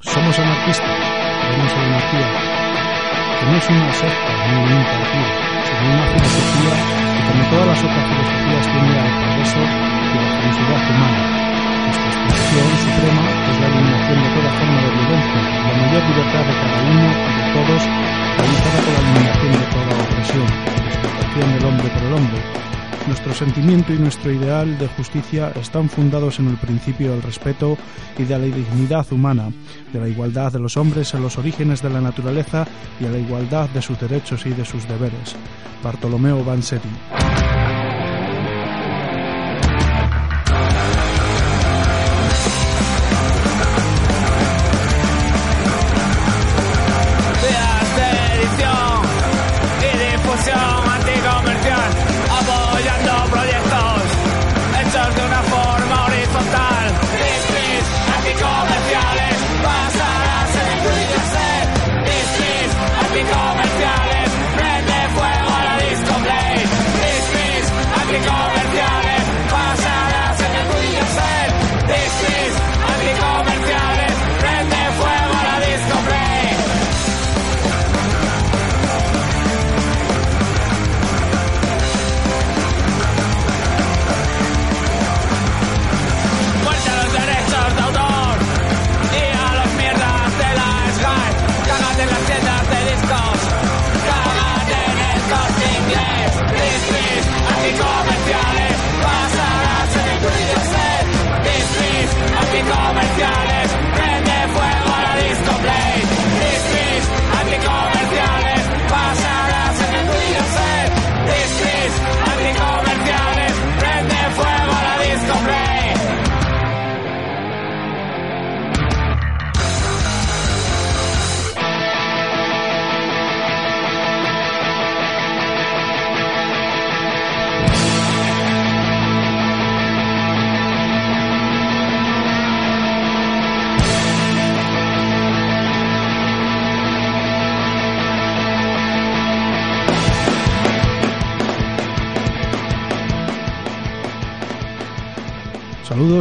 Somos anarquistas, en la anarquía, que no es una secta ni un partido, sino una filosofía que como todas las otras filosofías tiende al progreso y la felicidad humana. Nuestra expresión suprema es la eliminación de toda forma de violencia, la mayor libertad de cada uno y de todos, realizada con la eliminación de toda opresión, la explotación del hombre por el hombre, nuestro sentimiento y nuestro ideal de justicia están fundados en el principio del respeto y de la dignidad humana, de la igualdad de los hombres en los orígenes de la naturaleza y a la igualdad de sus derechos y de sus deberes. Bartolomeo Vanzetti.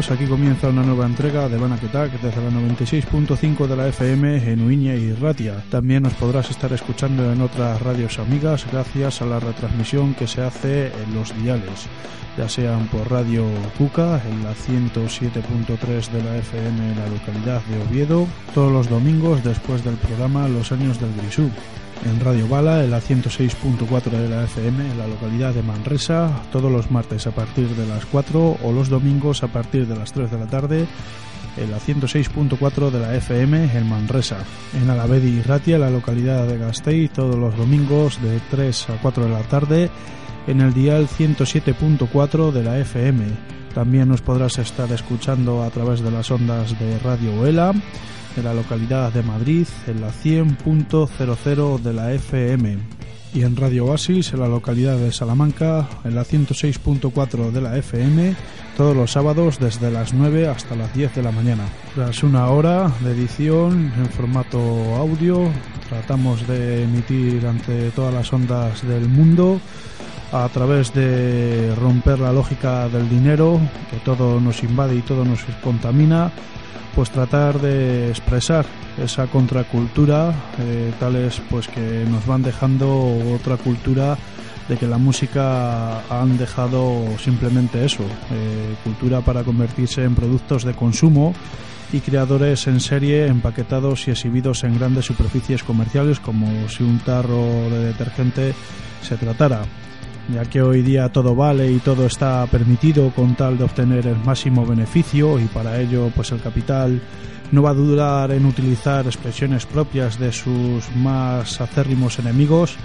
Saludos, aquí comienza una nueva entrega de Banaketak desde la 96.5 de la FM en Uiña y Ratia. También nos podrás estar escuchando en otras radios amigas gracias a la retransmisión que se hace en los diales, ya sean por Radio Cuca en la 107.3 de la FM en la localidad de Oviedo, todos los domingos después del programa Los Años del Grisú en Radio Bala, en la 106.4 de la FM en la localidad de Manresa, todos los martes a partir de las 4 o los domingos a partir de las 3 de la tarde en la 106.4 de la FM en Manresa. En Alavedi y Ratia, la localidad de Gasteiz, todos los domingos de 3 a 4 de la tarde en el dial 107.4 de la FM. También nos podrás estar escuchando a través de las ondas de Radio Uela en la localidad de Madrid en la 100.00 de la FM y en Radio Oasis en la localidad de Salamanca en la 106.4 de la FM todos los sábados desde las 9 hasta las 10 de la mañana. Tras una hora de edición en formato audio, tratamos de emitir ante todas las ondas del mundo a través de romper la lógica del dinero, que todo nos invade y todo nos contamina, pues tratar de expresar esa contracultura, eh, tales pues que nos van dejando otra cultura de que la música han dejado simplemente eso, eh, cultura para convertirse en productos de consumo y creadores en serie empaquetados y exhibidos en grandes superficies comerciales como si un tarro de detergente se tratara ya que hoy día todo vale y todo está permitido con tal de obtener el máximo beneficio y para ello pues el capital no va a dudar en utilizar expresiones propias de sus más acérrimos enemigos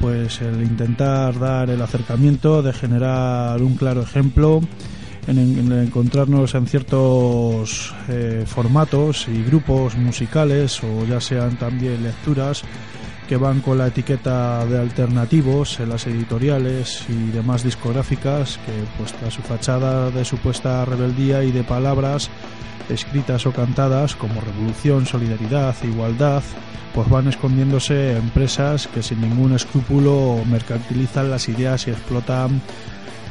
pues el intentar dar el acercamiento de generar un claro ejemplo en, en encontrarnos en ciertos eh, formatos y grupos musicales o ya sean también lecturas que van con la etiqueta de alternativos en las editoriales y demás discográficas que pues tras su fachada de supuesta rebeldía y de palabras escritas o cantadas como revolución, solidaridad igualdad pues van escondiéndose empresas que sin ningún escrúpulo mercantilizan las ideas y explotan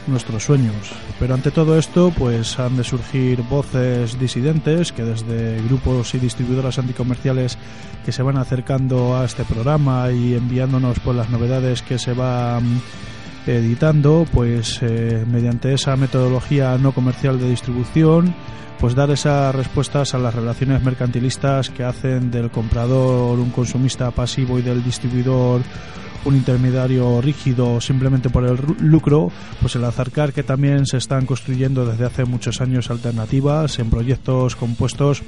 nuestros sueños. Pero ante todo esto, pues han de surgir voces disidentes que desde grupos y distribuidoras anticomerciales que se van acercando a este programa y enviándonos pues las novedades que se van editando, pues eh, mediante esa metodología no comercial de distribución, pues dar esas respuestas a las relaciones mercantilistas que hacen del comprador un consumista pasivo y del distribuidor un intermediario rígido simplemente por el lucro, pues el acercar que también se están construyendo desde hace muchos años alternativas en proyectos compuestos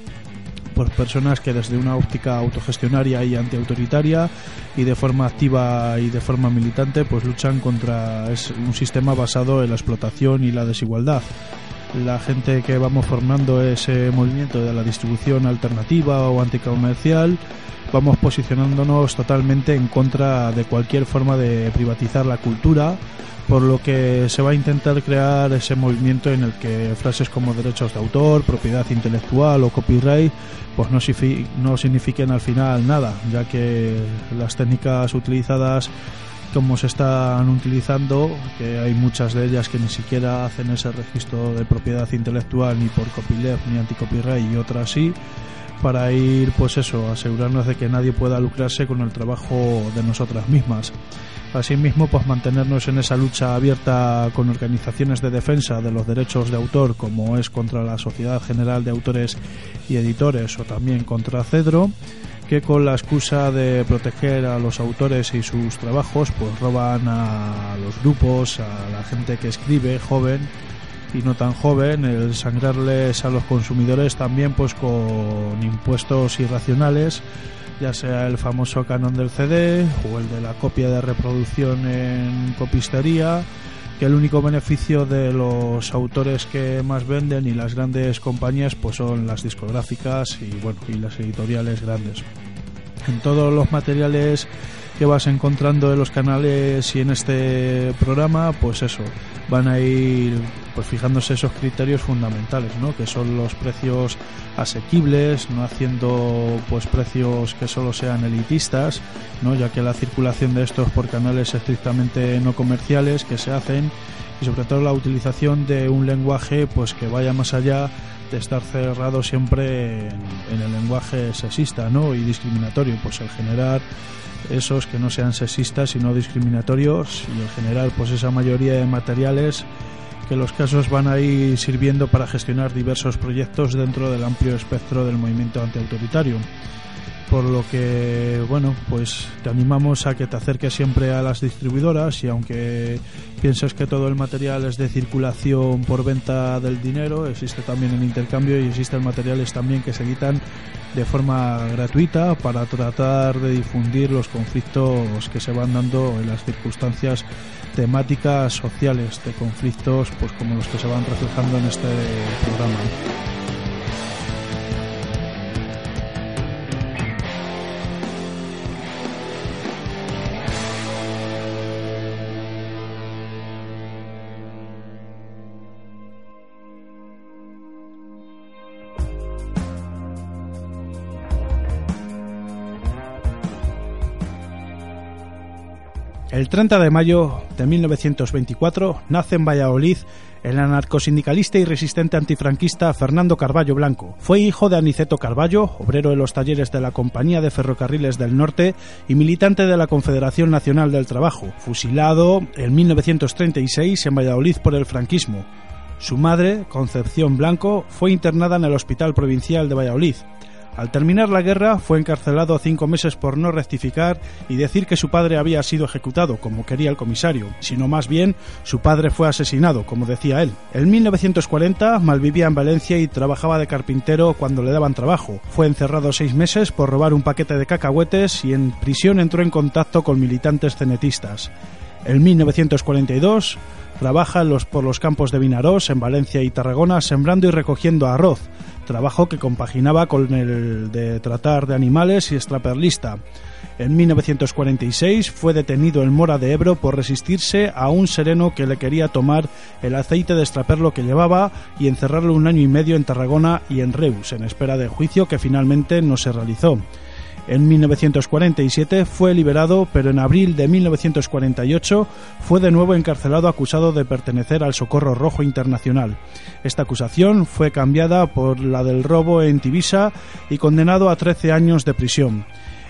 por personas que desde una óptica autogestionaria y antiautoritaria y de forma activa y de forma militante pues luchan contra un sistema basado en la explotación y la desigualdad la gente que vamos formando ese movimiento de la distribución alternativa o anticomercial vamos posicionándonos totalmente en contra de cualquier forma de privatizar la cultura, por lo que se va a intentar crear ese movimiento en el que frases como derechos de autor, propiedad intelectual o copyright pues no, no signifiquen al final nada, ya que las técnicas utilizadas como se están utilizando, que hay muchas de ellas que ni siquiera hacen ese registro de propiedad intelectual ni por copyleft ni anticopyright y otras sí, para ir, pues eso, asegurarnos de que nadie pueda lucrarse con el trabajo de nosotras mismas. Asimismo, pues mantenernos en esa lucha abierta con organizaciones de defensa de los derechos de autor, como es contra la Sociedad General de Autores y Editores o también contra Cedro, que con la excusa de proteger a los autores y sus trabajos, pues roban a los grupos, a la gente que escribe, joven, y no tan joven, el sangrarles a los consumidores también pues con impuestos irracionales, ya sea el famoso canon del CD o el de la copia de reproducción en copistería, que el único beneficio de los autores que más venden y las grandes compañías pues son las discográficas y bueno, y las editoriales grandes. En todos los materiales que vas encontrando en los canales y en este programa, pues eso, van a ir pues fijándose esos criterios fundamentales, ¿no? Que son los precios asequibles, no haciendo pues precios que solo sean elitistas, ¿no? Ya que la circulación de estos por canales estrictamente no comerciales que se hacen y sobre todo la utilización de un lenguaje pues que vaya más allá de estar cerrado siempre en, en el lenguaje sexista, ¿no? y discriminatorio, pues el generar esos que no sean sexistas sino discriminatorios y en general pues esa mayoría de materiales que los casos van a ir sirviendo para gestionar diversos proyectos dentro del amplio espectro del movimiento antiautoritario por lo que bueno pues te animamos a que te acerques siempre a las distribuidoras y aunque pienses que todo el material es de circulación por venta del dinero existe también el intercambio y existen materiales también que se editan de forma gratuita para tratar de difundir los conflictos que se van dando en las circunstancias temáticas sociales de conflictos pues como los que se van reflejando en este programa. El 30 de mayo de 1924 nace en Valladolid el anarcosindicalista y resistente antifranquista Fernando Carballo Blanco. Fue hijo de Aniceto Carballo, obrero en los talleres de la Compañía de Ferrocarriles del Norte y militante de la Confederación Nacional del Trabajo, fusilado en 1936 en Valladolid por el franquismo. Su madre, Concepción Blanco, fue internada en el Hospital Provincial de Valladolid. Al terminar la guerra fue encarcelado cinco meses por no rectificar y decir que su padre había sido ejecutado, como quería el comisario, sino más bien su padre fue asesinado, como decía él. En 1940 malvivía en Valencia y trabajaba de carpintero cuando le daban trabajo. Fue encerrado seis meses por robar un paquete de cacahuetes y en prisión entró en contacto con militantes cenetistas. En 1942 trabaja los, por los campos de Vinarós, en Valencia y Tarragona, sembrando y recogiendo arroz, trabajo que compaginaba con el de tratar de animales y extraperlista. En 1946 fue detenido en Mora de Ebro por resistirse a un sereno que le quería tomar el aceite de extraperlo que llevaba y encerrarlo un año y medio en Tarragona y en Reus, en espera de juicio que finalmente no se realizó. En 1947 fue liberado, pero en abril de 1948 fue de nuevo encarcelado acusado de pertenecer al Socorro Rojo Internacional. Esta acusación fue cambiada por la del robo en Tibisa y condenado a 13 años de prisión.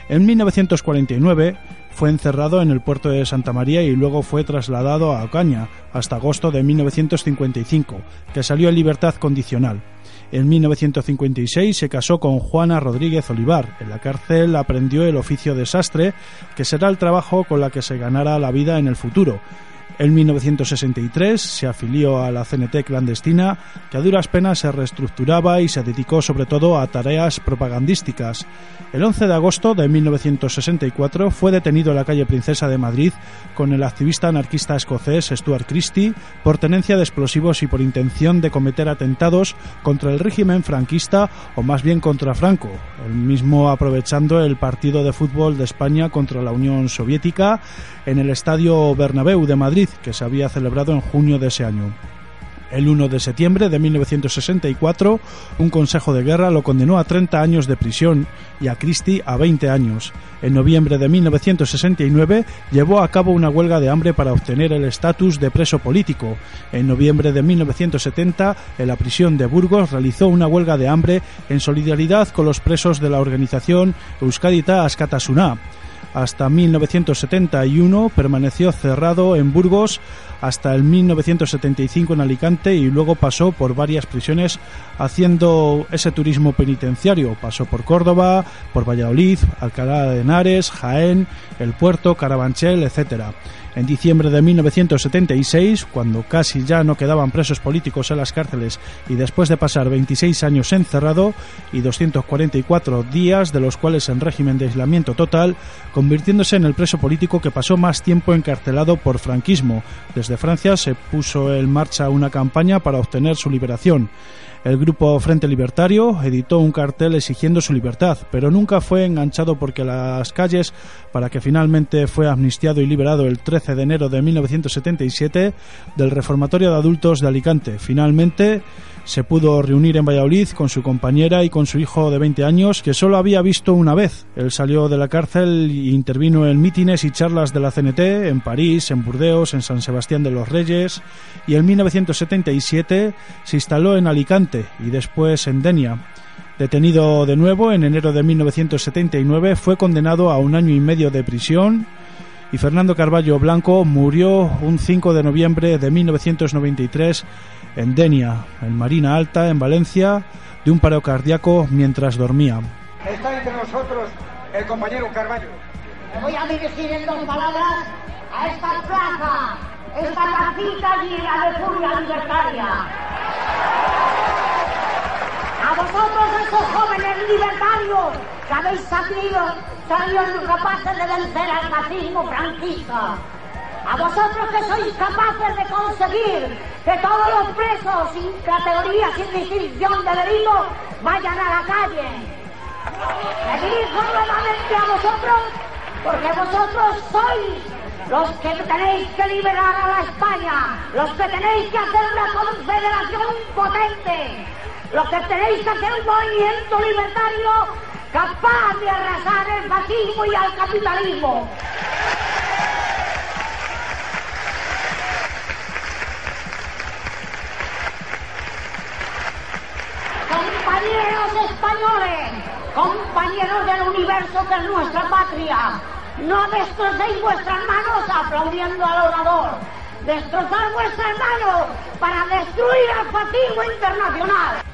En 1949 fue encerrado en el puerto de Santa María y luego fue trasladado a Ocaña hasta agosto de 1955, que salió en libertad condicional. En 1956 se casó con Juana Rodríguez Olivar. En la cárcel aprendió el oficio de sastre, que será el trabajo con la que se ganará la vida en el futuro. En 1963 se afilió a la CNT clandestina, que a duras penas se reestructuraba y se dedicó sobre todo a tareas propagandísticas. El 11 de agosto de 1964 fue detenido en la calle Princesa de Madrid con el activista anarquista escocés Stuart Christie por tenencia de explosivos y por intención de cometer atentados contra el régimen franquista o más bien contra Franco, el mismo aprovechando el partido de fútbol de España contra la Unión Soviética en el Estadio Bernabéu de Madrid que se había celebrado en junio de ese año. El 1 de septiembre de 1964, un consejo de guerra lo condenó a 30 años de prisión y a Christie a 20 años. En noviembre de 1969 llevó a cabo una huelga de hambre para obtener el estatus de preso político. En noviembre de 1970, en la prisión de Burgos realizó una huelga de hambre en solidaridad con los presos de la organización Euskadita Askatasuna hasta 1971, permaneció cerrado en Burgos hasta el 1975 en Alicante y luego pasó por varias prisiones haciendo ese turismo penitenciario. Pasó por Córdoba, por Valladolid, Alcalá de Henares, Jaén, El Puerto, Carabanchel, etcétera. En diciembre de 1976, cuando casi ya no quedaban presos políticos en las cárceles y después de pasar 26 años encerrado y 244 días, de los cuales en régimen de aislamiento total, convirtiéndose en el preso político que pasó más tiempo encarcelado por franquismo. Desde Francia se puso en marcha una campaña para obtener su liberación. El grupo Frente Libertario editó un cartel exigiendo su libertad, pero nunca fue enganchado porque las calles, para que finalmente fue amnistiado y liberado el 13 de enero de 1977 del Reformatorio de Adultos de Alicante. Finalmente se pudo reunir en Valladolid con su compañera y con su hijo de 20 años, que solo había visto una vez. Él salió de la cárcel e intervino en mítines y charlas de la CNT en París, en Burdeos, en San Sebastián de los Reyes, y en 1977 se instaló en Alicante y después en Denia. Detenido de nuevo en enero de 1979, fue condenado a un año y medio de prisión y Fernando Carballo Blanco murió un 5 de noviembre de 1993 en Denia, en Marina Alta, en Valencia, de un paro cardíaco mientras dormía. Está entre nosotros el compañero Carballo. Me voy a dirigir en dos palabras a esta plaza, esta casita llena de furia libertaria. A vosotros, esos jóvenes libertarios que habéis salido, salido incapaces de vencer al fascismo franquista. A vosotros que sois capaces de conseguir que todos los presos sin categoría, sin distinción de delito, vayan a la calle. Me dirijo nuevamente a vosotros porque vosotros sois los que tenéis que liberar a la España, los que tenéis que hacer una confederación potente, los que tenéis que hacer un movimiento libertario capaz de arrasar el fascismo y al capitalismo. Compañeros españoles, compañeros del universo que es nuestra patria, no destrocéis vuestras manos aplaudiendo al orador. Destrozad vuestras manos para destruir al fascismo internacional.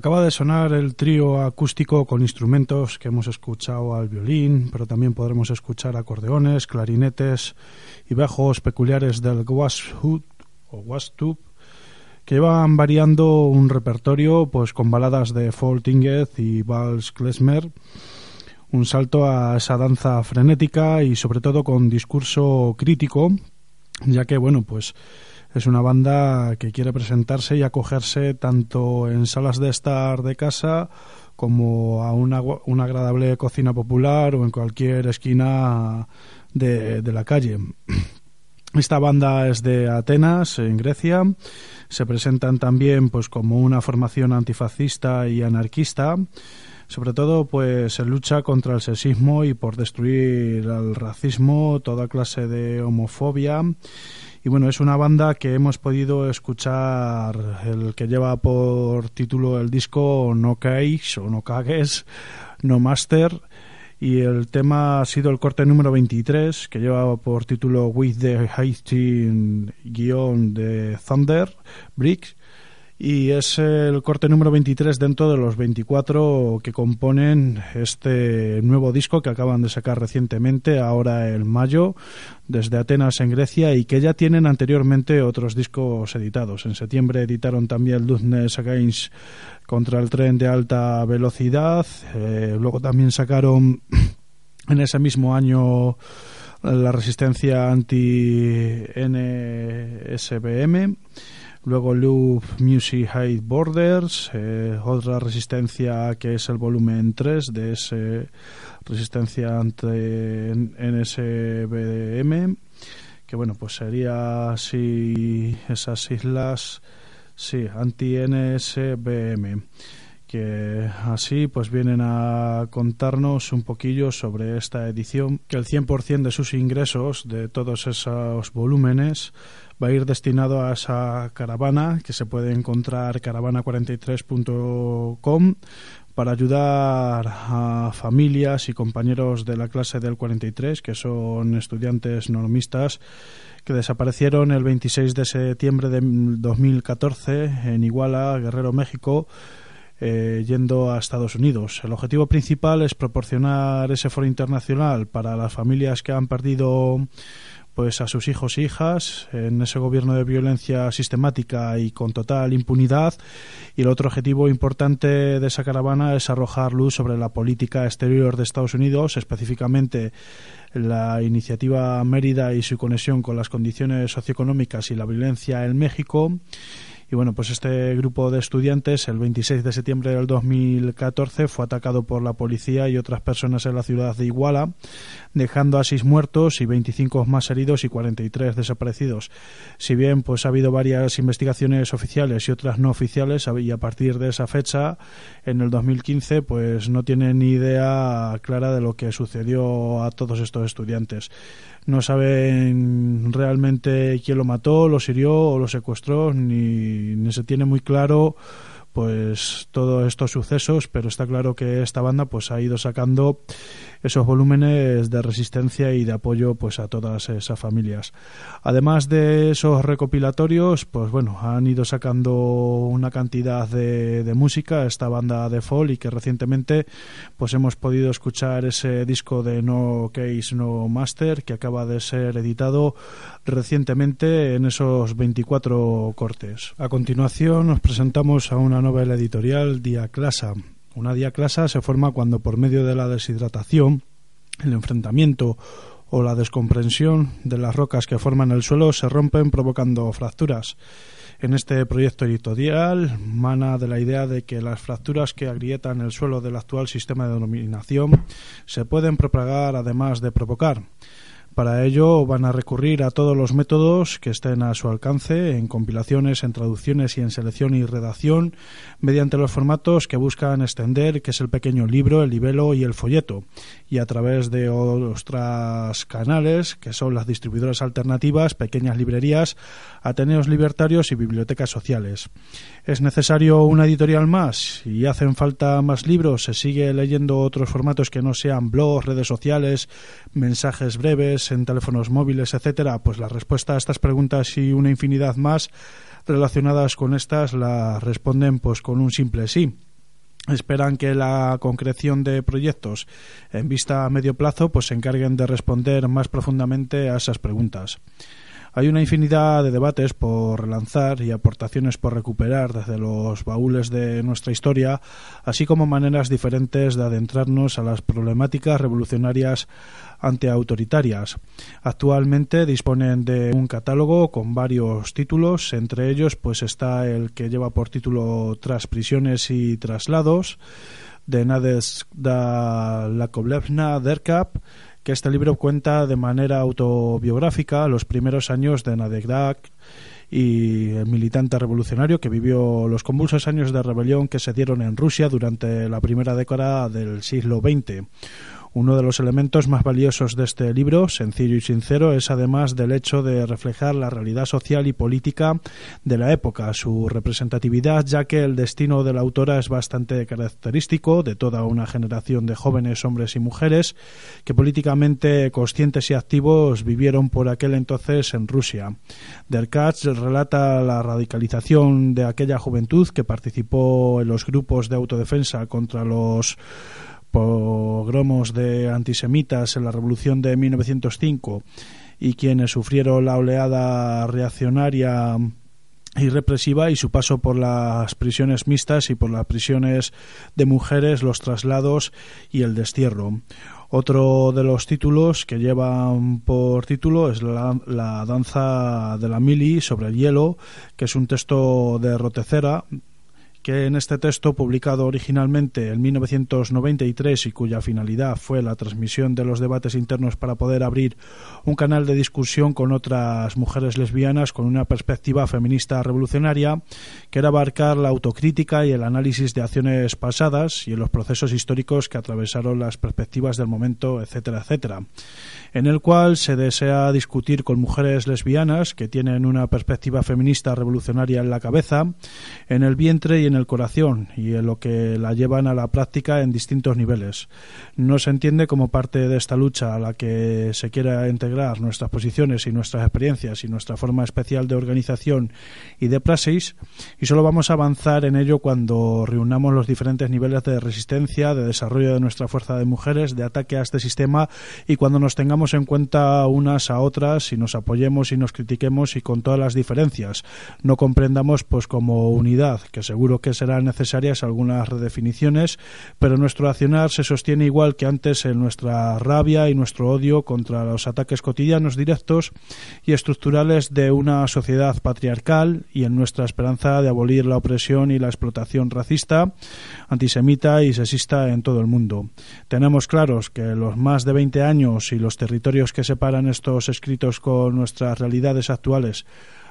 Acaba de sonar el trío acústico con instrumentos que hemos escuchado al violín, pero también podremos escuchar acordeones, clarinetes y bajos peculiares del Washoot o Wastub que van variando un repertorio pues con baladas de Foltingeth y Vals Klezmer, un salto a esa danza frenética y sobre todo con discurso crítico, ya que bueno, pues es una banda que quiere presentarse y acogerse tanto en salas de estar de casa como a una, una agradable cocina popular o en cualquier esquina de, de la calle. Esta banda es de Atenas, en Grecia. Se presentan también pues como una formación antifascista y anarquista, sobre todo pues en lucha contra el sexismo y por destruir el racismo, toda clase de homofobia. Y bueno, es una banda que hemos podido escuchar el que lleva por título el disco No Cagues o No Cagues, No Master. Y el tema ha sido el corte número 23 que lleva por título With the Hating guion de Thunder Brick y es el corte número 23 dentro de los 24 que componen este nuevo disco que acaban de sacar recientemente, ahora en mayo, desde Atenas en Grecia y que ya tienen anteriormente otros discos editados. En septiembre editaron también Luthness Against contra el tren de alta velocidad, eh, luego también sacaron en ese mismo año la resistencia anti-NSBM Luego Loop Music High Borders, eh, otra resistencia que es el volumen 3 de ese resistencia ante NSBM, que bueno, pues sería así esas islas, sí, anti-NSBM que así pues vienen a contarnos un poquillo sobre esta edición, que el 100% de sus ingresos de todos esos volúmenes va a ir destinado a esa caravana que se puede encontrar caravana43.com para ayudar a familias y compañeros de la clase del 43, que son estudiantes normistas que desaparecieron el 26 de septiembre de 2014 en Iguala, Guerrero, México, eh, yendo a Estados Unidos. El objetivo principal es proporcionar ese foro internacional para las familias que han perdido pues a sus hijos e hijas en ese gobierno de violencia sistemática y con total impunidad. Y el otro objetivo importante de esa caravana es arrojar luz sobre la política exterior de Estados Unidos específicamente la iniciativa Mérida y su conexión con las condiciones socioeconómicas y la violencia en México y bueno, pues este grupo de estudiantes el 26 de septiembre del 2014 fue atacado por la policía y otras personas en la ciudad de Iguala, dejando a seis muertos y 25 más heridos y 43 desaparecidos. Si bien pues ha habido varias investigaciones oficiales y otras no oficiales y a partir de esa fecha en el 2015 pues no tienen ni idea clara de lo que sucedió a todos estos estudiantes no saben realmente quién lo mató, lo hirió o lo secuestró, ni se tiene muy claro pues todos estos sucesos, pero está claro que esta banda pues ha ido sacando esos volúmenes de resistencia y de apoyo pues a todas esas familias. Además de esos recopilatorios, pues bueno, han ido sacando una cantidad de, de música esta banda de folk y que recientemente pues hemos podido escuchar ese disco de No Case No Master que acaba de ser editado recientemente en esos 24 cortes. A continuación nos presentamos a una novela editorial Diaclasa una diaclasa se forma cuando por medio de la deshidratación, el enfrentamiento o la descomprensión de las rocas que forman el suelo se rompen provocando fracturas. En este proyecto editorial mana de la idea de que las fracturas que agrietan el suelo del actual sistema de denominación se pueden propagar además de provocar. Para ello van a recurrir a todos los métodos que estén a su alcance en compilaciones, en traducciones y en selección y redacción mediante los formatos que buscan extender, que es el pequeño libro, el libelo y el folleto, y a través de otros canales que son las distribuidoras alternativas, pequeñas librerías, ateneos libertarios y bibliotecas sociales. ¿Es necesario una editorial más? ¿Y hacen falta más libros? ¿Se sigue leyendo otros formatos que no sean blogs, redes sociales, mensajes breves en teléfonos móviles, etcétera? Pues la respuesta a estas preguntas y una infinidad más relacionadas con estas la responden pues con un simple sí. esperan que la concreción de proyectos en vista a medio plazo pues se encarguen de responder más profundamente a esas preguntas. Hay una infinidad de debates por relanzar y aportaciones por recuperar desde los baúles de nuestra historia, así como maneras diferentes de adentrarnos a las problemáticas revolucionarias antiautoritarias. Actualmente disponen de un catálogo con varios títulos, entre ellos pues está el que lleva por título Tras prisiones y traslados de Nadezhda Lakovlevna Derkap que este libro cuenta de manera autobiográfica los primeros años de Nadegdak y el militante revolucionario que vivió los convulsos años de rebelión que se dieron en Rusia durante la primera década del siglo XX. Uno de los elementos más valiosos de este libro, sencillo y sincero, es además del hecho de reflejar la realidad social y política de la época, su representatividad, ya que el destino de la autora es bastante característico de toda una generación de jóvenes hombres y mujeres que políticamente conscientes y activos vivieron por aquel entonces en Rusia. Derkach relata la radicalización de aquella juventud que participó en los grupos de autodefensa contra los pogromos de antisemitas en la Revolución de 1905 y quienes sufrieron la oleada reaccionaria y represiva y su paso por las prisiones mixtas y por las prisiones de mujeres, los traslados y el destierro. Otro de los títulos que llevan por título es la, la danza de la mili sobre el hielo, que es un texto de Rotecera que en este texto, publicado originalmente en 1993 y cuya finalidad fue la transmisión de los debates internos para poder abrir un canal de discusión con otras mujeres lesbianas con una perspectiva feminista revolucionaria, que era abarcar la autocrítica y el análisis de acciones pasadas y en los procesos históricos que atravesaron las perspectivas del momento, etcétera, etcétera en el cual se desea discutir con mujeres lesbianas que tienen una perspectiva feminista revolucionaria en la cabeza, en el vientre y en el corazón, y en lo que la llevan a la práctica en distintos niveles. No se entiende como parte de esta lucha a la que se quiera integrar nuestras posiciones y nuestras experiencias y nuestra forma especial de organización y de praxis, y solo vamos a avanzar en ello cuando reunamos los diferentes niveles de resistencia, de desarrollo de nuestra fuerza de mujeres, de ataque a este sistema y cuando nos tengamos en cuenta unas a otras y nos apoyemos y nos critiquemos y con todas las diferencias. No comprendamos pues como unidad, que seguro que serán necesarias algunas redefiniciones, pero nuestro accionar se sostiene igual que antes en nuestra rabia y nuestro odio contra los ataques cotidianos directos y estructurales de una sociedad patriarcal y en nuestra esperanza de abolir la opresión y la explotación racista, antisemita y sexista en todo el mundo. Tenemos claros que los más de 20 años y los territorios que separan estos escritos con nuestras realidades actuales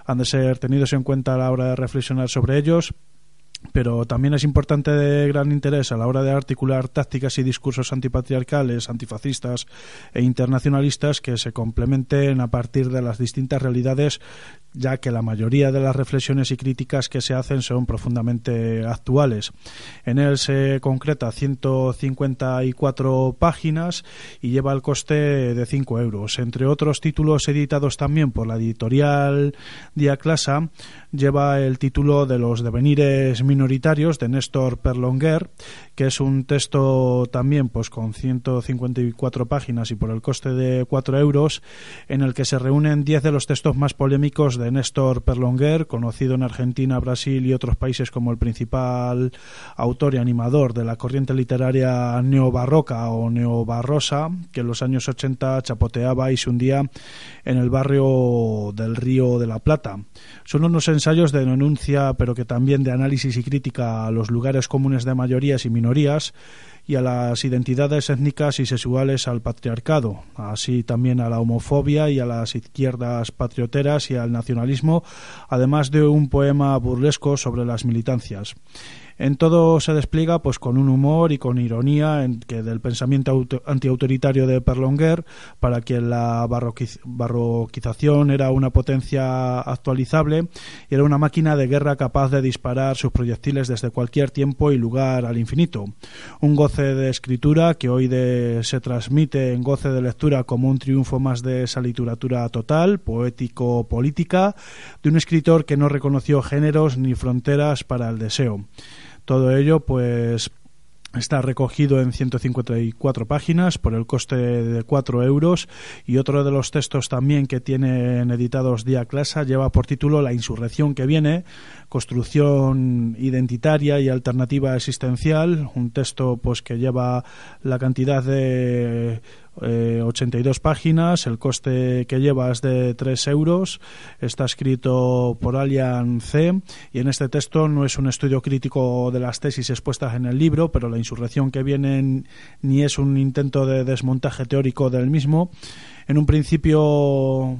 han de ser tenidos en cuenta a la hora de reflexionar sobre ellos pero también es importante de gran interés a la hora de articular tácticas y discursos antipatriarcales, antifascistas e internacionalistas que se complementen a partir de las distintas realidades, ya que la mayoría de las reflexiones y críticas que se hacen son profundamente actuales. En él se concreta 154 páginas y lleva el coste de 5 euros. Entre otros títulos editados también por la editorial Diaclasa, lleva el título de Los devenires minoritarios de Néstor Perlonguer, que es un texto también pues con 154 páginas y por el coste de 4 euros, en el que se reúnen 10 de los textos más polémicos de Néstor Perlonguer, conocido en Argentina, Brasil y otros países como el principal autor y animador de la corriente literaria neobarroca o neobarrosa, que en los años 80 chapoteaba y se hundía en el barrio del Río de la Plata. Son unos ensayos de denuncia, pero que también de análisis y crítica a los lugares comunes de mayorías y minorías y a las identidades étnicas y sexuales al patriarcado, así también a la homofobia y a las izquierdas patrioteras y al nacionalismo, además de un poema burlesco sobre las militancias. En todo se despliega pues con un humor y con ironía en que del pensamiento antiautoritario de Perlonguer, para quien la barroquización era una potencia actualizable y era una máquina de guerra capaz de disparar sus proyectiles desde cualquier tiempo y lugar al infinito. Un goce de escritura que hoy se transmite en goce de lectura como un triunfo más de esa literatura total, poético-política, de un escritor que no reconoció géneros ni fronteras para el deseo. Todo ello, pues, Está recogido en 154 páginas por el coste de 4 euros. Y otro de los textos también que tienen editados Día Clasa lleva por título La insurrección que viene, construcción identitaria y alternativa existencial, un texto pues que lleva la cantidad de 82 eh, páginas, el coste que lleva es de 3 euros, está escrito por Alian C y en este texto no es un estudio crítico de las tesis expuestas en el libro, pero la insurrección que viene ni es un intento de desmontaje teórico del mismo, en un principio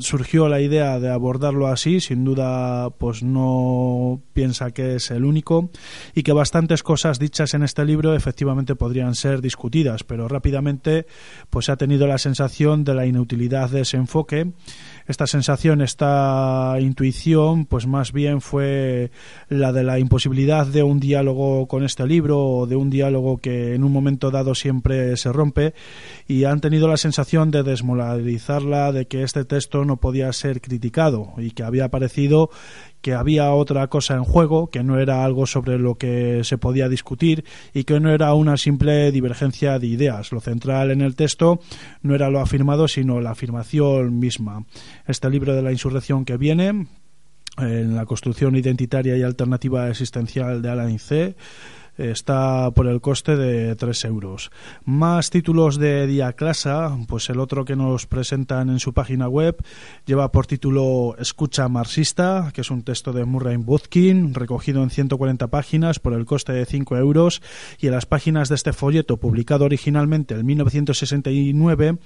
surgió la idea de abordarlo así, sin duda pues no piensa que es el único y que bastantes cosas dichas en este libro efectivamente podrían ser discutidas, pero rápidamente pues ha tenido la sensación de la inutilidad de ese enfoque esta sensación, esta intuición, pues más bien fue la de la imposibilidad de un diálogo con este libro o de un diálogo que en un momento dado siempre se rompe y han tenido la sensación de desmoralizarla, de que este texto no podía ser criticado y que había parecido que había otra cosa en juego, que no era algo sobre lo que se podía discutir y que no era una simple divergencia de ideas. Lo central en el texto no era lo afirmado, sino la afirmación misma. Este libro de la insurrección que viene, en la construcción identitaria y alternativa existencial de Alain C., está por el coste de 3 euros. Más títulos de Diaclasa, pues el otro que nos presentan en su página web lleva por título Escucha marxista, que es un texto de Murray Buzkin, recogido en 140 páginas por el coste de 5 euros, y en las páginas de este folleto, publicado originalmente en 1969,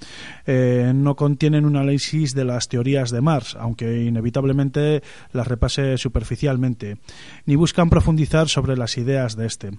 eh, no contienen un análisis de las teorías de Marx, aunque inevitablemente las repase superficialmente, ni buscan profundizar sobre las ideas de este.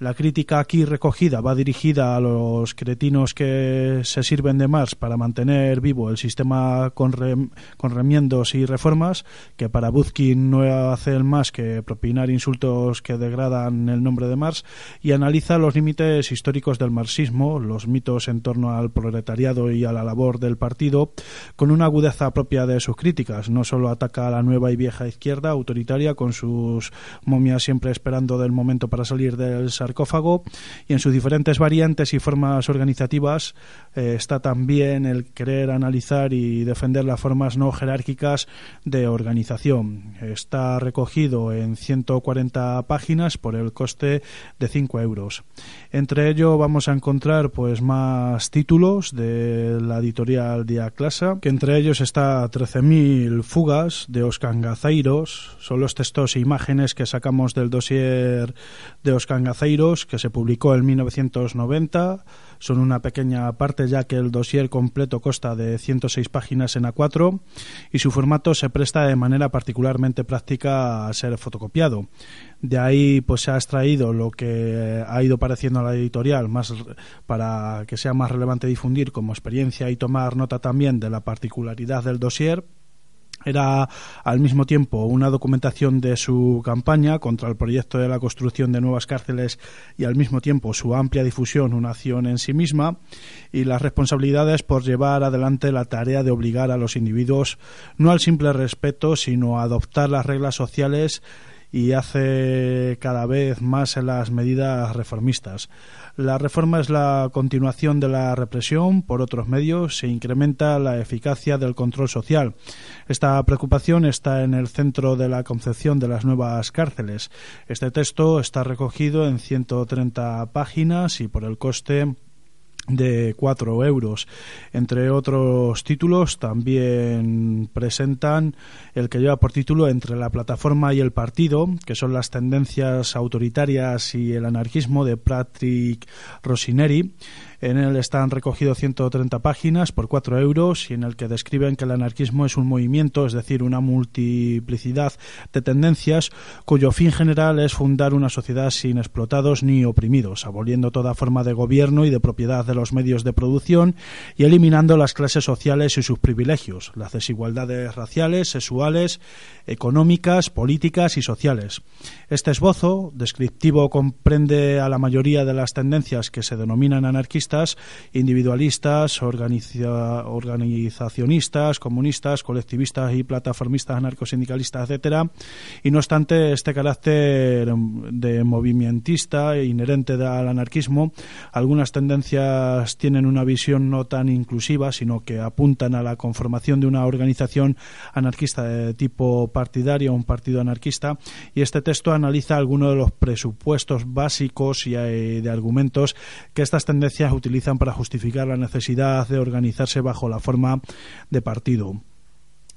La crítica aquí recogida va dirigida a los cretinos que se sirven de Marx para mantener vivo el sistema con, remiendos y reformas, que para Buzkin no hacen más que propinar insultos que degradan el nombre de Marx, y analiza los límites históricos del marxismo, los mitos en torno al proletariado y a la labor del partido, con una agudeza propia de sus críticas. No solo ataca a la nueva y vieja izquierda autoritaria con sus momias siempre esperando del momento para salir del sarcófago y en sus diferentes variantes y formas organizativas eh, está también el querer analizar y defender las formas no jerárquicas de organización. Está recogido en 140 páginas por el coste de 5 euros. Entre ello vamos a encontrar pues más títulos de la editorial Diaclasa, que entre ellos está 13.000 fugas de Oscangazeiros, son los textos e imágenes que sacamos del dossier de Oscangazeiros que se publicó en 1990 son una pequeña parte ya que el dossier completo consta de 106 páginas en A4 y su formato se presta de manera particularmente práctica a ser fotocopiado. De ahí pues se ha extraído lo que ha ido pareciendo a la editorial más para que sea más relevante difundir como experiencia y tomar nota también de la particularidad del dossier era al mismo tiempo una documentación de su campaña contra el proyecto de la construcción de nuevas cárceles y al mismo tiempo su amplia difusión, una acción en sí misma, y las responsabilidades por llevar adelante la tarea de obligar a los individuos no al simple respeto, sino a adoptar las reglas sociales y hace cada vez más en las medidas reformistas. La reforma es la continuación de la represión por otros medios, se incrementa la eficacia del control social. Esta preocupación está en el centro de la concepción de las nuevas cárceles. Este texto está recogido en 130 páginas y por el coste de 4 euros. Entre otros títulos también presentan el que lleva por título Entre la plataforma y el partido, que son las tendencias autoritarias y el anarquismo de Patrick Rosineri. En él están recogidos 130 páginas por 4 euros y en el que describen que el anarquismo es un movimiento, es decir, una multiplicidad de tendencias cuyo fin general es fundar una sociedad sin explotados ni oprimidos, aboliendo toda forma de gobierno y de propiedad de los medios de producción y eliminando las clases sociales y sus privilegios, las desigualdades raciales, sexuales, económicas, políticas y sociales. Este esbozo descriptivo comprende a la mayoría de las tendencias que se denominan anarquistas individualistas, organiza- organizacionistas, comunistas, colectivistas y plataformistas anarcosindicalistas, etcétera. Y no obstante, este carácter de movimentista e inherente al anarquismo, algunas tendencias tienen una visión no tan inclusiva, sino que apuntan a la conformación de una organización anarquista de tipo partidario, un partido anarquista, y este texto analiza algunos de los presupuestos básicos y eh, de argumentos que estas tendencias utilizan para justificar la necesidad de organizarse bajo la forma de partido.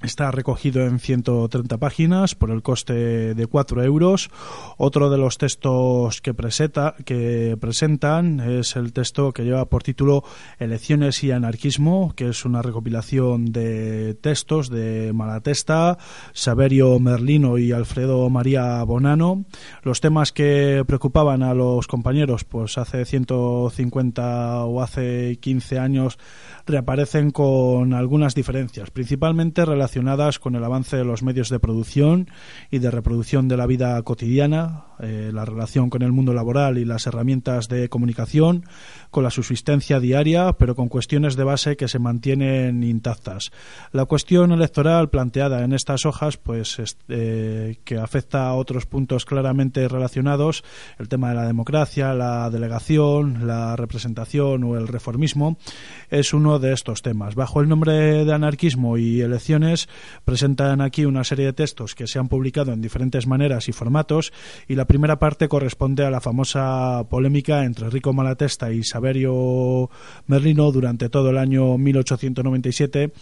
Está recogido en 130 páginas por el coste de 4 euros. Otro de los textos que, presenta, que presentan es el texto que lleva por título Elecciones y Anarquismo, que es una recopilación de textos de Malatesta, Saverio Merlino y Alfredo María Bonano. Los temas que preocupaban a los compañeros, pues hace 150 o hace 15 años, reaparecen con algunas diferencias, principalmente relacionadas con el avance de los medios de producción y de reproducción de la vida cotidiana, eh, la relación con el mundo laboral y las herramientas de comunicación, con la subsistencia diaria, pero con cuestiones de base que se mantienen intactas. La cuestión electoral planteada en estas hojas, pues eh, que afecta a otros puntos claramente relacionados, el tema de la democracia, la delegación, la representación o el reformismo, es uno de estos temas. Bajo el nombre de anarquismo y elecciones, presentan aquí una serie de textos que se han publicado en diferentes maneras y formatos, y la primera parte corresponde a la famosa polémica entre Rico Malatesta y Saverio Merlino durante todo el año 1897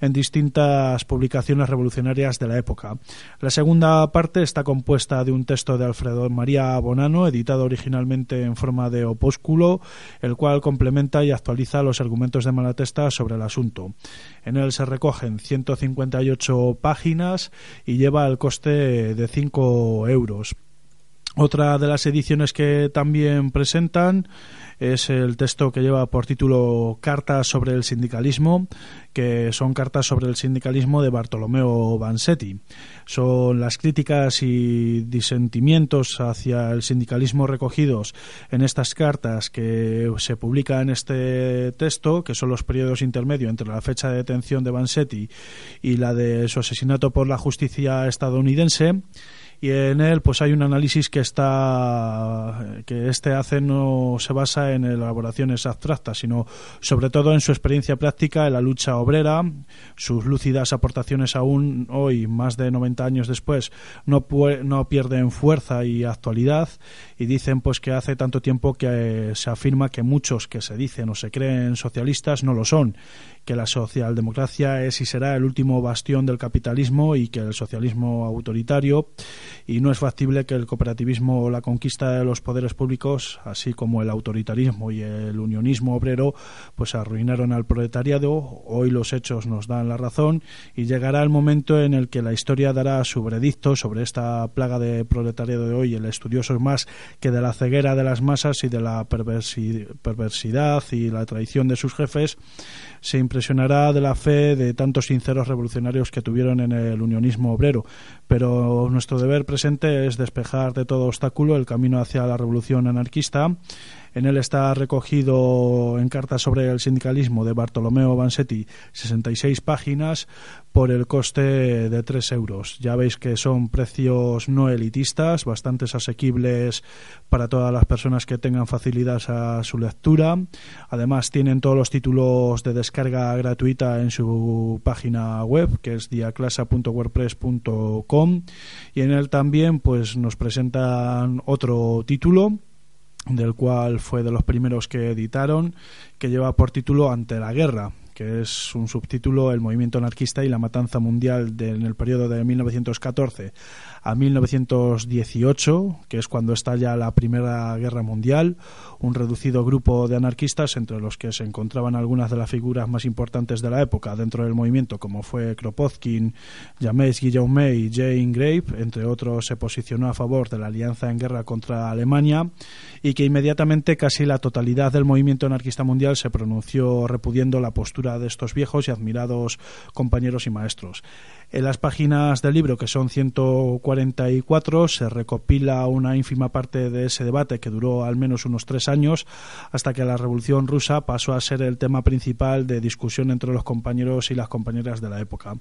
en distintas publicaciones revolucionarias de la época. La segunda parte está compuesta de un texto de Alfredo María Bonano, editado originalmente en forma de opúsculo, el cual complementa y actualiza los argumentos de Malatesta sobre el asunto. En él se recogen 158 páginas y lleva el coste de 5 euros. Otra de las ediciones que también presentan es el texto que lleva por título Cartas sobre el sindicalismo, que son cartas sobre el sindicalismo de Bartolomeo Vansetti. Son las críticas y disentimientos hacia el sindicalismo recogidos en estas cartas que se publica en este texto, que son los periodos intermedios entre la fecha de detención de Vansetti y la de su asesinato por la justicia estadounidense y en él pues hay un análisis que está que este hace no se basa en elaboraciones abstractas sino sobre todo en su experiencia práctica en la lucha obrera sus lúcidas aportaciones aún hoy más de 90 años después no no pierden fuerza y actualidad y dicen pues que hace tanto tiempo que se afirma que muchos que se dicen o se creen socialistas no lo son que la socialdemocracia es y será el último bastión del capitalismo y que el socialismo autoritario y no es factible que el cooperativismo o la conquista de los poderes públicos, así como el autoritarismo y el unionismo obrero, pues arruinaron al proletariado. Hoy los hechos nos dan la razón y llegará el momento en el que la historia dará su veredicto sobre esta plaga de proletariado de hoy. El estudioso es más que de la ceguera de las masas y de la perversidad y la traición de sus jefes se impresionará de la fe de tantos sinceros revolucionarios que tuvieron en el unionismo obrero. Pero nuestro deber presente es despejar de todo obstáculo el camino hacia la revolución anarquista. En él está recogido en cartas sobre el sindicalismo de Bartolomeo Vansetti 66 páginas por el coste de 3 euros. Ya veis que son precios no elitistas, bastante asequibles para todas las personas que tengan facilidad a su lectura. Además tienen todos los títulos de descarga gratuita en su página web, que es diaclasa.wordpress.com y en él también pues nos presentan otro título del cual fue de los primeros que editaron, que lleva por título Ante la guerra, que es un subtítulo El movimiento anarquista y la matanza mundial en el periodo de 1914 a 1918, que es cuando estalla la Primera Guerra Mundial, un reducido grupo de anarquistas, entre los que se encontraban algunas de las figuras más importantes de la época dentro del movimiento, como fue Kropotkin, James Guillaume y Jane Grave, entre otros, se posicionó a favor de la alianza en guerra contra Alemania y que inmediatamente casi la totalidad del movimiento anarquista mundial se pronunció repudiando la postura de estos viejos y admirados compañeros y maestros. En las páginas del libro, que son 144, se recopila una ínfima parte de ese debate que duró al menos unos tres años, hasta que la Revolución rusa pasó a ser el tema principal de discusión entre los compañeros y las compañeras de la época.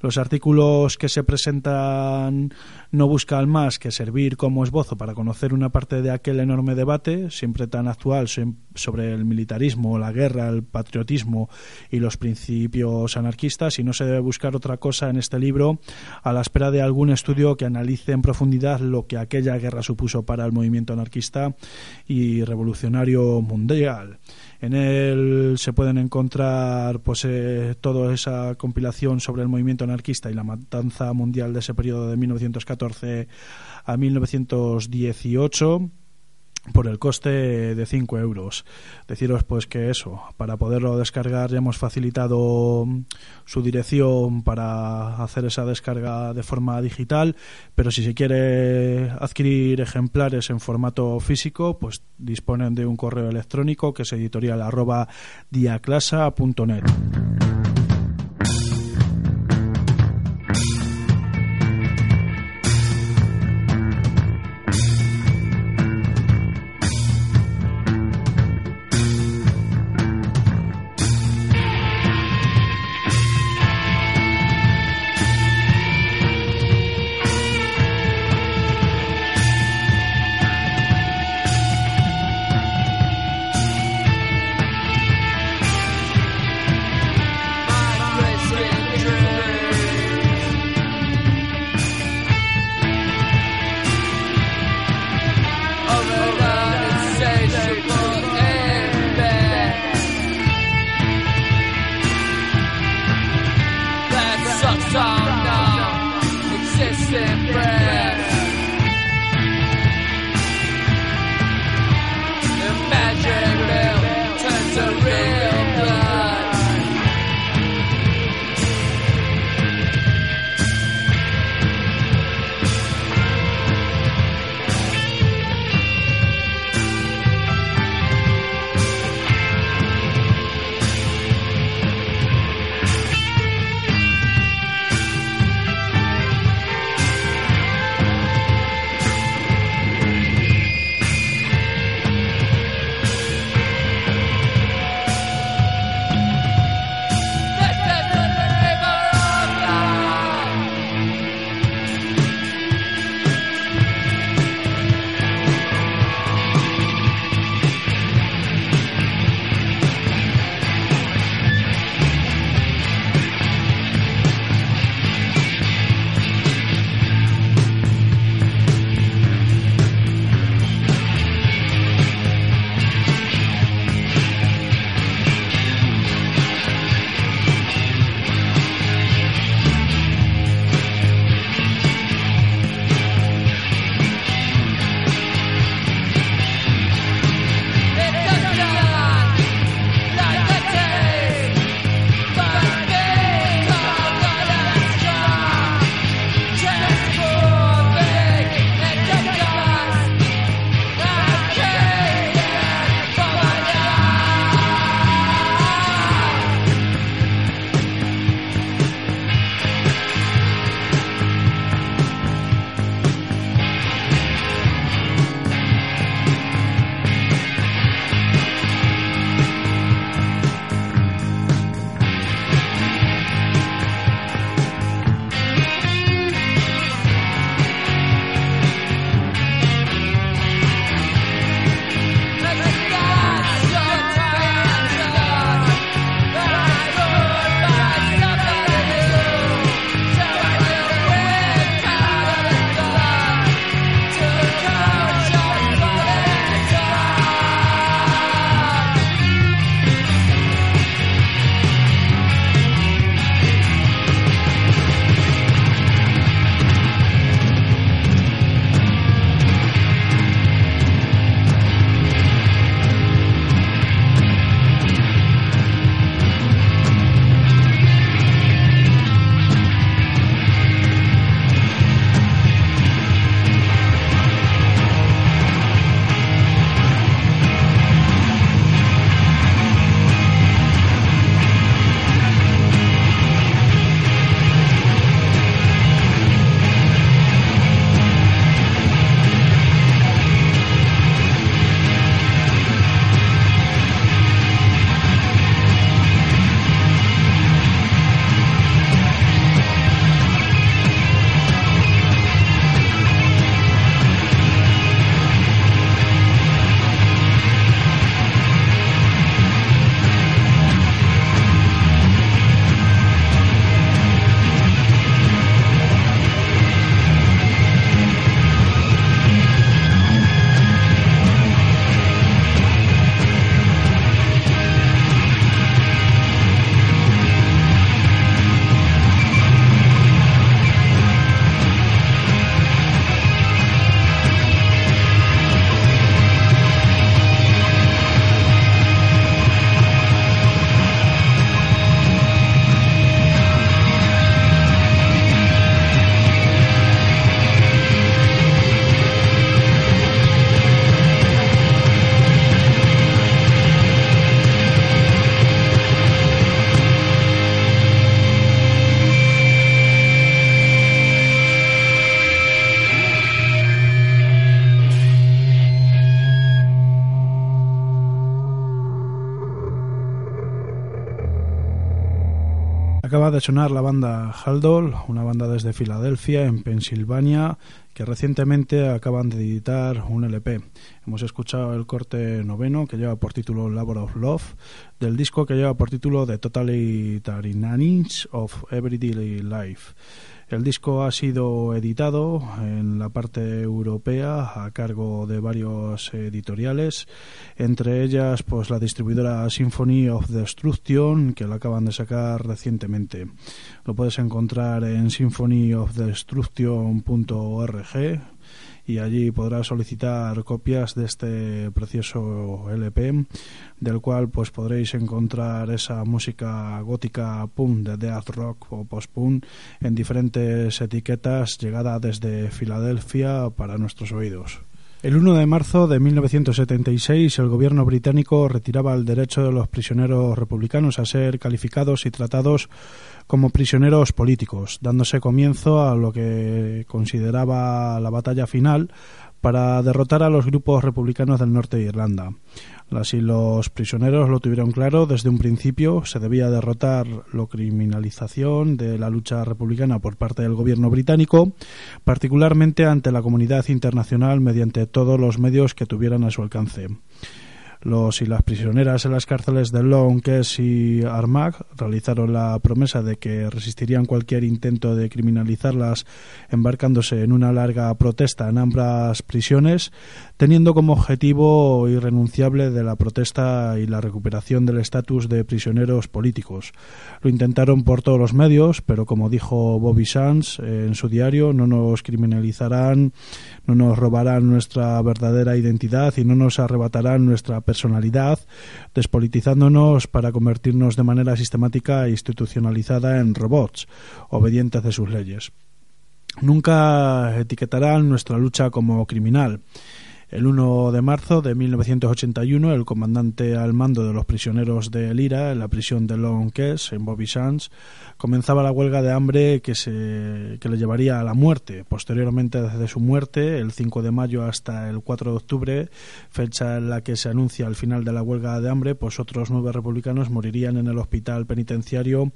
Los artículos que se presentan no buscan más que servir como esbozo para conocer una parte de aquel enorme debate, siempre tan actual, sobre el militarismo, la guerra, el patriotismo y los principios anarquistas, y no se debe buscar otra cosa en este libro a la espera de algún estudio que analice en profundidad lo que aquella guerra supuso para el movimiento anarquista y revolucionario mundial. En él se pueden encontrar pues eh, toda esa compilación sobre el movimiento anarquista y la matanza mundial de ese periodo de 1914 a 1918 por el coste de 5 euros. Deciros pues que eso, para poderlo descargar ya hemos facilitado su dirección para hacer esa descarga de forma digital, pero si se quiere adquirir ejemplares en formato físico, pues disponen de un correo electrónico que es editorial arroba diaclasa.net. sonar la banda Haldol, una banda desde Filadelfia, en Pensilvania, que recientemente acaban de editar un LP. Hemos escuchado el corte noveno que lleva por título Labor of Love, del disco que lleva por título The Totalitarianism of Everyday Life. El disco ha sido editado en la parte europea a cargo de varios editoriales, entre ellas pues la distribuidora Symphony of Destruction que lo acaban de sacar recientemente. Lo puedes encontrar en symphonyofdestruction.org y allí podrás solicitar copias de este precioso LP del cual pues podréis encontrar esa música gótica punk de death rock o post punk en diferentes etiquetas llegada desde Filadelfia para nuestros oídos. El 1 de marzo de 1976 el gobierno británico retiraba el derecho de los prisioneros republicanos a ser calificados y tratados como prisioneros políticos, dándose comienzo a lo que consideraba la batalla final para derrotar a los grupos republicanos del norte de Irlanda. Así los prisioneros lo tuvieron claro desde un principio, se debía derrotar la criminalización de la lucha republicana por parte del gobierno británico, particularmente ante la comunidad internacional mediante todos los medios que tuvieran a su alcance. Los y las prisioneras en las cárceles de Long, Kess y Armagh realizaron la promesa de que resistirían cualquier intento de criminalizarlas embarcándose en una larga protesta en ambas prisiones, teniendo como objetivo irrenunciable de la protesta y la recuperación del estatus de prisioneros políticos. Lo intentaron por todos los medios, pero como dijo Bobby Sands en su diario, no nos criminalizarán, no nos robarán nuestra verdadera identidad y no nos arrebatarán nuestra personalidad, despolitizándonos para convertirnos de manera sistemática e institucionalizada en robots, obedientes de sus leyes. Nunca etiquetarán nuestra lucha como criminal. El 1 de marzo de 1981, el comandante al mando de los prisioneros de Lira, en la prisión de Long Kess, en Bobby Sands, comenzaba la huelga de hambre que, se, que le llevaría a la muerte. Posteriormente, desde su muerte, el 5 de mayo hasta el 4 de octubre, fecha en la que se anuncia el final de la huelga de hambre, pues otros nueve republicanos morirían en el hospital penitenciario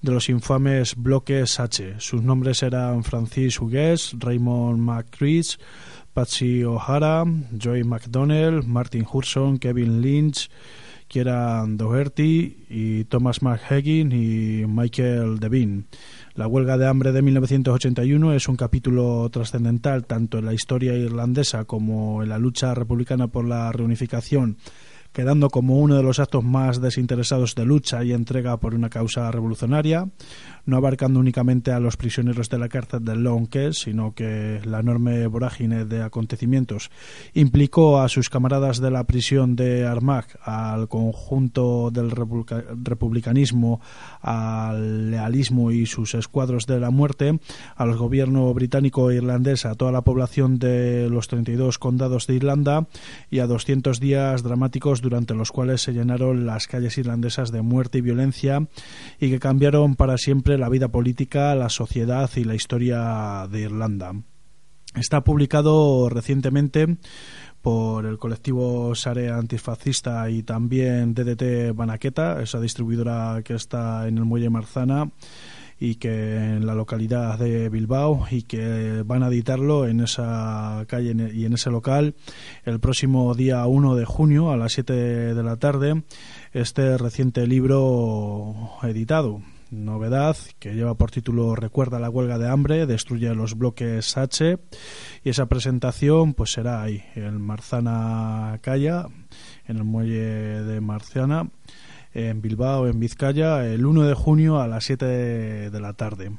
de los infames bloques H. Sus nombres eran Francis Hugues, Raymond McCrees, Patsy O'Hara, Joy McDonnell, Martin Hurson, Kevin Lynch, Kieran Doherty y Thomas McHaggin y Michael Devine. La huelga de hambre de 1981 es un capítulo trascendental tanto en la historia irlandesa como en la lucha republicana por la reunificación quedando como uno de los actos más desinteresados de lucha y entrega por una causa revolucionaria, no abarcando únicamente a los prisioneros de la cárcel de Long Kess, sino que la enorme vorágine de acontecimientos implicó a sus camaradas de la prisión de Armagh, al conjunto del republicanismo, al lealismo y sus escuadros de la muerte, al gobierno británico e irlandés, a toda la población de los 32 condados de Irlanda y a 200 días dramáticos durante los cuales se llenaron las calles irlandesas de muerte y violencia y que cambiaron para siempre la vida política, la sociedad y la historia de Irlanda. Está publicado recientemente por el colectivo Sare Antifascista y también DDT Banaqueta, esa distribuidora que está en el Muelle Marzana y que en la localidad de Bilbao y que van a editarlo en esa calle y en ese local el próximo día 1 de junio a las 7 de la tarde este reciente libro editado novedad que lleva por título Recuerda la huelga de hambre, destruye los bloques H y esa presentación pues será ahí en Marzana Calla, en el muelle de Marciana en Bilbao, en Vizcaya, el 1 de junio a las 7 de la tarde.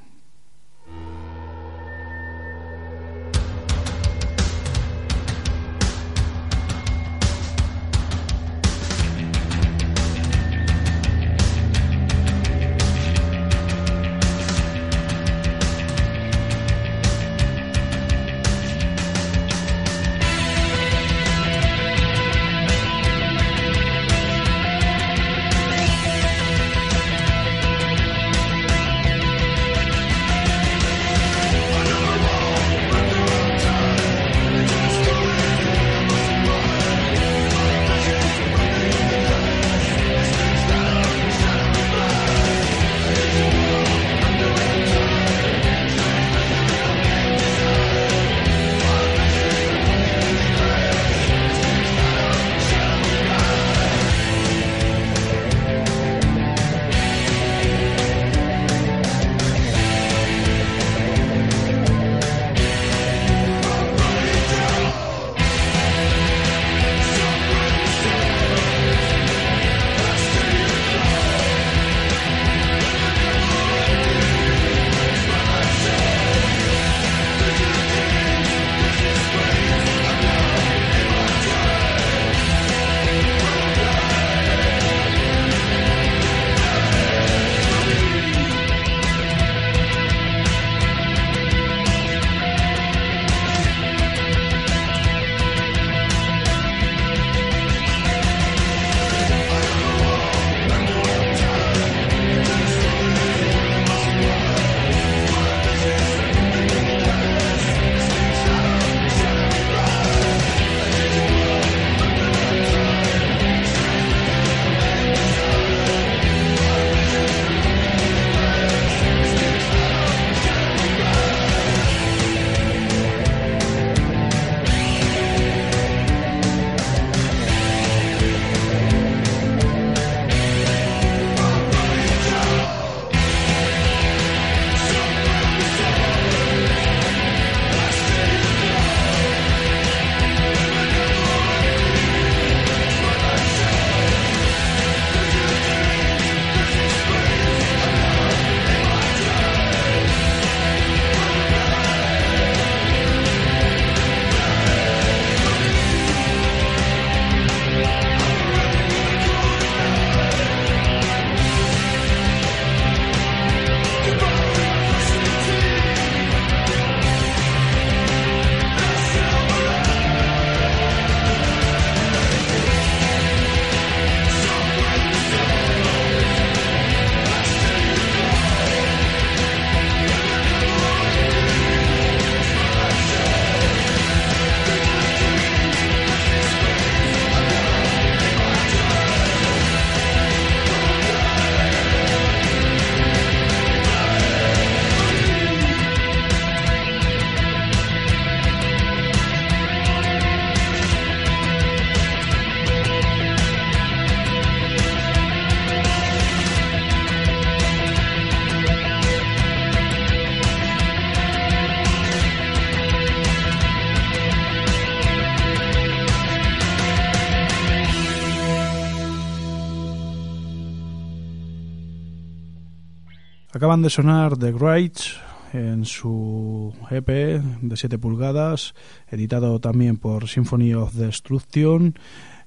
Acaban de sonar The Greats en su EP de 7 pulgadas, editado también por Symphony of Destruction,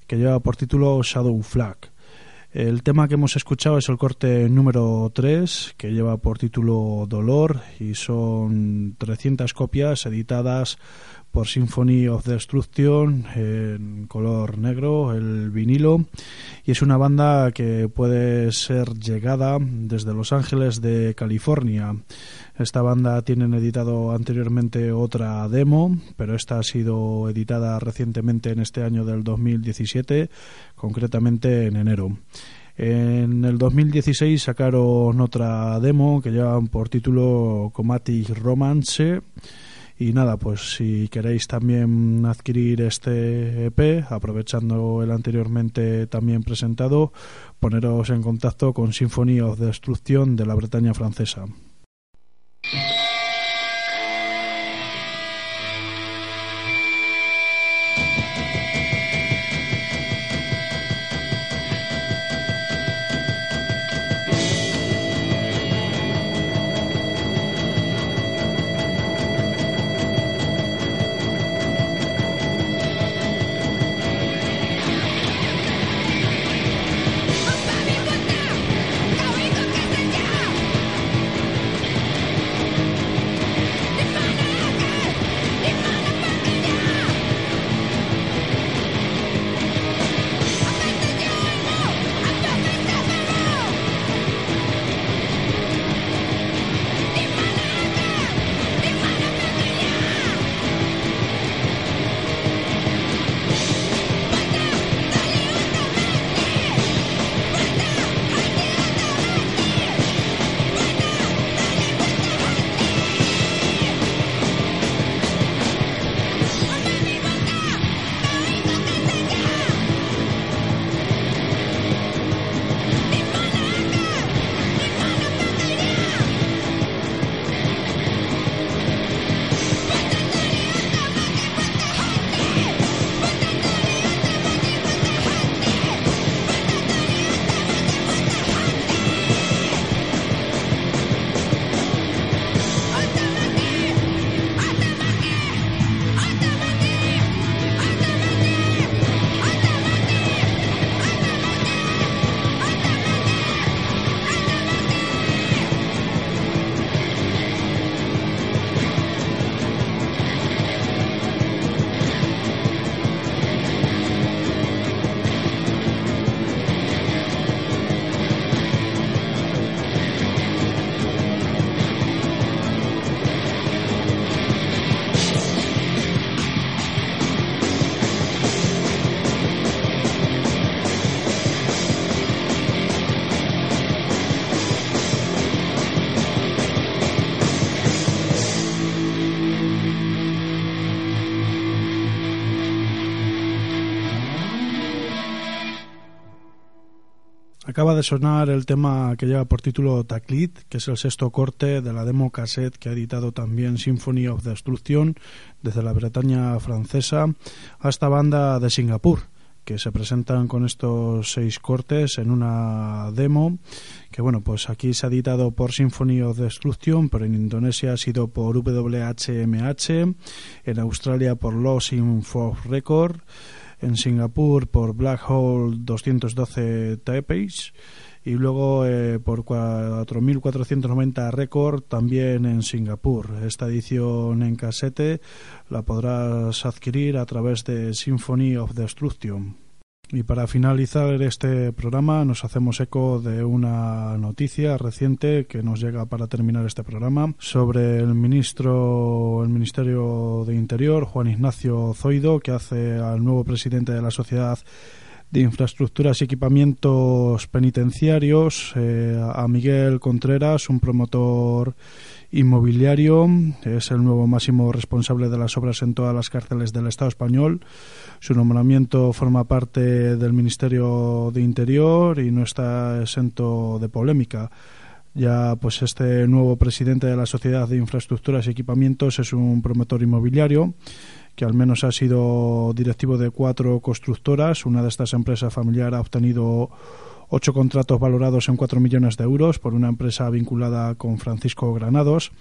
que lleva por título Shadow Flag. El tema que hemos escuchado es el corte número 3, que lleva por título Dolor, y son 300 copias editadas por Symphony of Destruction en color negro, el vinilo, y es una banda que puede ser llegada desde Los Ángeles de California. Esta banda tienen editado anteriormente otra demo, pero esta ha sido editada recientemente en este año del 2017, concretamente en enero. En el 2016 sacaron otra demo que llevan por título Comatic Romance y nada, pues si queréis también adquirir este EP, aprovechando el anteriormente también presentado, poneros en contacto con Symphony of Destruction de la Bretaña francesa. Acaba de sonar el tema que lleva por título Taclit, que es el sexto corte de la demo cassette que ha editado también Symphony of Destruction desde la Bretaña francesa a esta banda de Singapur que se presentan con estos seis cortes en una demo que bueno pues aquí se ha editado por Symphony of Destruction pero en Indonesia ha sido por WHMH en Australia por Lost Info Record en Singapur por Black Hole 212 Taipei y luego eh, por 4.490 récord también en Singapur. Esta edición en casete la podrás adquirir a través de Symphony of Destruction. Y para finalizar este programa nos hacemos eco de una noticia reciente que nos llega para terminar este programa sobre el ministro el Ministerio de Interior Juan Ignacio Zoido que hace al nuevo presidente de la sociedad de infraestructuras y equipamientos penitenciarios eh, a Miguel Contreras, un promotor inmobiliario, es el nuevo máximo responsable de las obras en todas las cárceles del Estado español. Su nombramiento forma parte del Ministerio de Interior y no está exento de polémica. Ya pues este nuevo presidente de la Sociedad de Infraestructuras y Equipamientos es un promotor inmobiliario que al menos ha sido directivo de cuatro constructoras. Una de estas empresas familiar ha obtenido ocho contratos valorados en 4 millones de euros por una empresa vinculada con Francisco Granados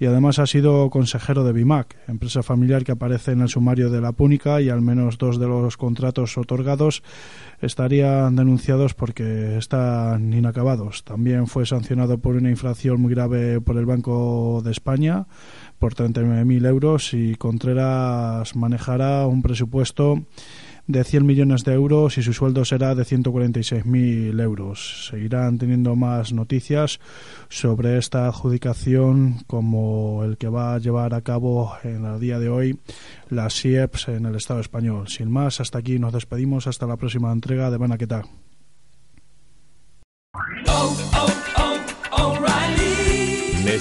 y además ha sido consejero de BIMAC, empresa familiar que aparece en el sumario de la Púnica y al menos dos de los contratos otorgados estarían denunciados porque están inacabados. También fue sancionado por una infracción muy grave por el Banco de España por 39.000 euros y Contreras manejará un presupuesto de 100 millones de euros y su sueldo será de 146.000 euros. Seguirán teniendo más noticias sobre esta adjudicación como el que va a llevar a cabo en el día de hoy las SIEPS en el Estado español. Sin más, hasta aquí nos despedimos. Hasta la próxima entrega de Banaquetá.